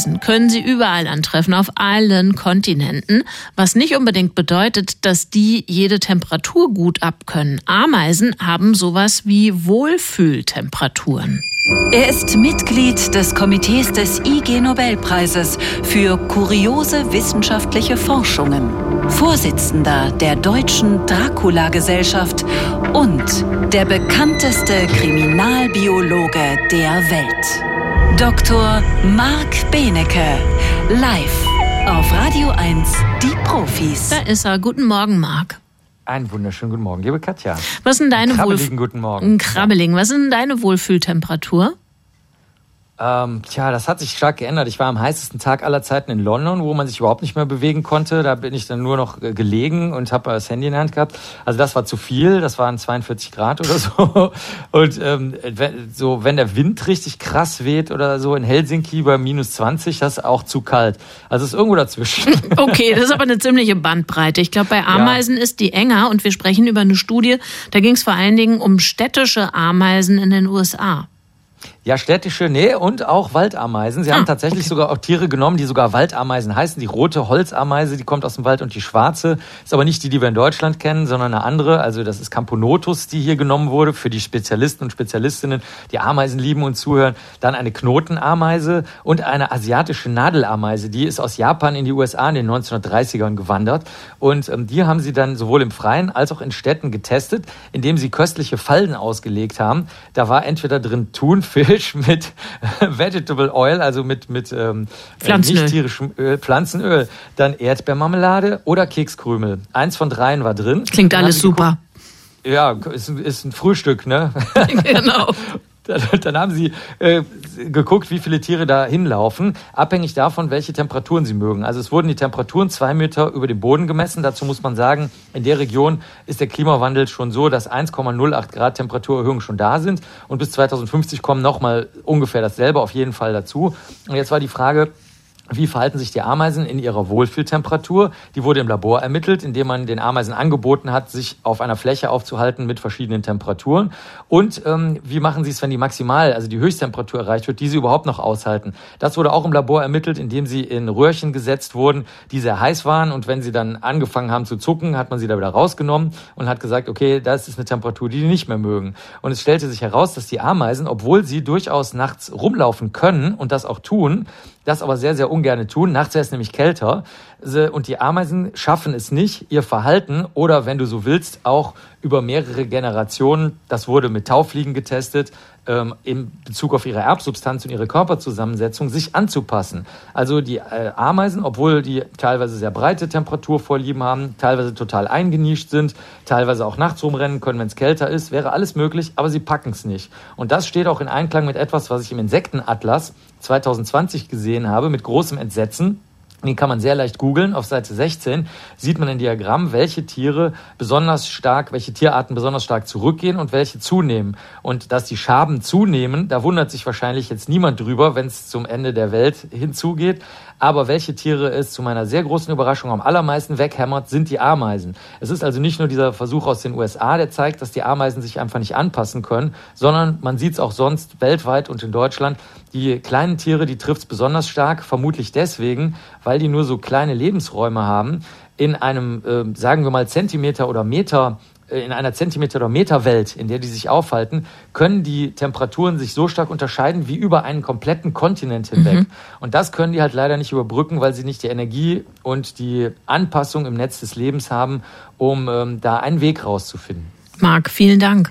Ameisen können Sie überall antreffen, auf allen Kontinenten, was nicht unbedingt bedeutet, dass die jede Temperatur gut abkönnen. Ameisen haben sowas wie Wohlfühltemperaturen. Er ist Mitglied des Komitees des IG Nobelpreises für kuriose wissenschaftliche Forschungen, Vorsitzender der Deutschen Dracula-Gesellschaft und der bekannteste Kriminalbiologe der Welt. Dr. Marc Benecke, live auf Radio 1, die Profis. Da ist er. Guten Morgen, Marc. Einen wunderschönen guten Morgen, liebe Katja. Was sind deine Krabbeligen guten Morgen. Ein Krabbeling. Was ist denn deine Wohlfühltemperatur? Ähm, tja, das hat sich stark geändert. Ich war am heißesten Tag aller Zeiten in London, wo man sich überhaupt nicht mehr bewegen konnte. Da bin ich dann nur noch äh, gelegen und habe das Handy in der Hand gehabt. Also das war zu viel. Das waren 42 Grad oder so. Und ähm, so, wenn der Wind richtig krass weht oder so in Helsinki bei minus 20, das ist auch zu kalt. Also es ist irgendwo dazwischen. Okay, das ist aber eine ziemliche Bandbreite. Ich glaube, bei Ameisen ja. ist die enger und wir sprechen über eine Studie. Da ging es vor allen Dingen um städtische Ameisen in den USA. Ja, städtische, nee, und auch Waldameisen. Sie ah, haben tatsächlich okay. sogar auch Tiere genommen, die sogar Waldameisen heißen. Die rote Holzameise, die kommt aus dem Wald und die schwarze ist aber nicht die, die wir in Deutschland kennen, sondern eine andere. Also das ist Camponotus, die hier genommen wurde für die Spezialisten und Spezialistinnen, die Ameisen lieben und zuhören. Dann eine Knotenameise und eine asiatische Nadelameise. Die ist aus Japan in die USA in den 1930ern gewandert. Und ähm, die haben sie dann sowohl im Freien als auch in Städten getestet, indem sie köstliche Fallen ausgelegt haben. Da war entweder drin Thunfisch, Fisch mit Vegetable Oil, also mit, mit ähm, Pflanzenöl. nicht tierischem Öl, Pflanzenöl, dann Erdbeermarmelade oder Kekskrümel. Eins von dreien war drin. Klingt alles super. Ja, ist, ist ein Frühstück, ne? genau. Dann haben sie äh, geguckt, wie viele Tiere da hinlaufen, abhängig davon, welche Temperaturen sie mögen. Also es wurden die Temperaturen zwei Meter über dem Boden gemessen. Dazu muss man sagen, in der Region ist der Klimawandel schon so, dass 1,08 Grad Temperaturerhöhung schon da sind. Und bis 2050 kommen nochmal ungefähr dasselbe auf jeden Fall dazu. Und jetzt war die Frage, wie verhalten sich die Ameisen in ihrer Wohlfühltemperatur? Die wurde im Labor ermittelt, indem man den Ameisen angeboten hat, sich auf einer Fläche aufzuhalten mit verschiedenen Temperaturen. Und ähm, wie machen sie es, wenn die maximal, also die Höchsttemperatur erreicht wird, die sie überhaupt noch aushalten? Das wurde auch im Labor ermittelt, indem sie in Röhrchen gesetzt wurden, die sehr heiß waren. Und wenn sie dann angefangen haben zu zucken, hat man sie da wieder rausgenommen und hat gesagt, okay, das ist eine Temperatur, die die nicht mehr mögen. Und es stellte sich heraus, dass die Ameisen, obwohl sie durchaus nachts rumlaufen können und das auch tun, das aber sehr, sehr ungern tun. Nachts wäre es nämlich kälter. Und die Ameisen schaffen es nicht, ihr Verhalten oder, wenn du so willst, auch über mehrere Generationen, das wurde mit Taufliegen getestet, ähm, in Bezug auf ihre Erbsubstanz und ihre Körperzusammensetzung, sich anzupassen. Also die äh, Ameisen, obwohl die teilweise sehr breite Temperaturvorlieben haben, teilweise total eingenischt sind, teilweise auch nachts rumrennen können, wenn es kälter ist, wäre alles möglich, aber sie packen es nicht. Und das steht auch in Einklang mit etwas, was ich im Insektenatlas 2020 gesehen habe, mit großem Entsetzen. Den kann man sehr leicht googeln. Auf Seite 16 sieht man ein Diagramm, welche Tiere besonders stark, welche Tierarten besonders stark zurückgehen und welche zunehmen. Und dass die Schaben zunehmen, da wundert sich wahrscheinlich jetzt niemand drüber, wenn es zum Ende der Welt hinzugeht. Aber welche Tiere es zu meiner sehr großen Überraschung am allermeisten weghämmert, sind die Ameisen. Es ist also nicht nur dieser Versuch aus den USA, der zeigt, dass die Ameisen sich einfach nicht anpassen können, sondern man sieht es auch sonst weltweit und in Deutschland. Die kleinen Tiere, die trifft es besonders stark, vermutlich deswegen, weil die nur so kleine Lebensräume haben in einem, äh, sagen wir mal, Zentimeter oder Meter äh, in einer Zentimeter- oder Meterwelt, in der die sich aufhalten, können die Temperaturen sich so stark unterscheiden wie über einen kompletten Kontinent hinweg. Mhm. Und das können die halt leider nicht überbrücken, weil sie nicht die Energie und die Anpassung im Netz des Lebens haben, um ähm, da einen Weg rauszufinden. Marc, vielen Dank.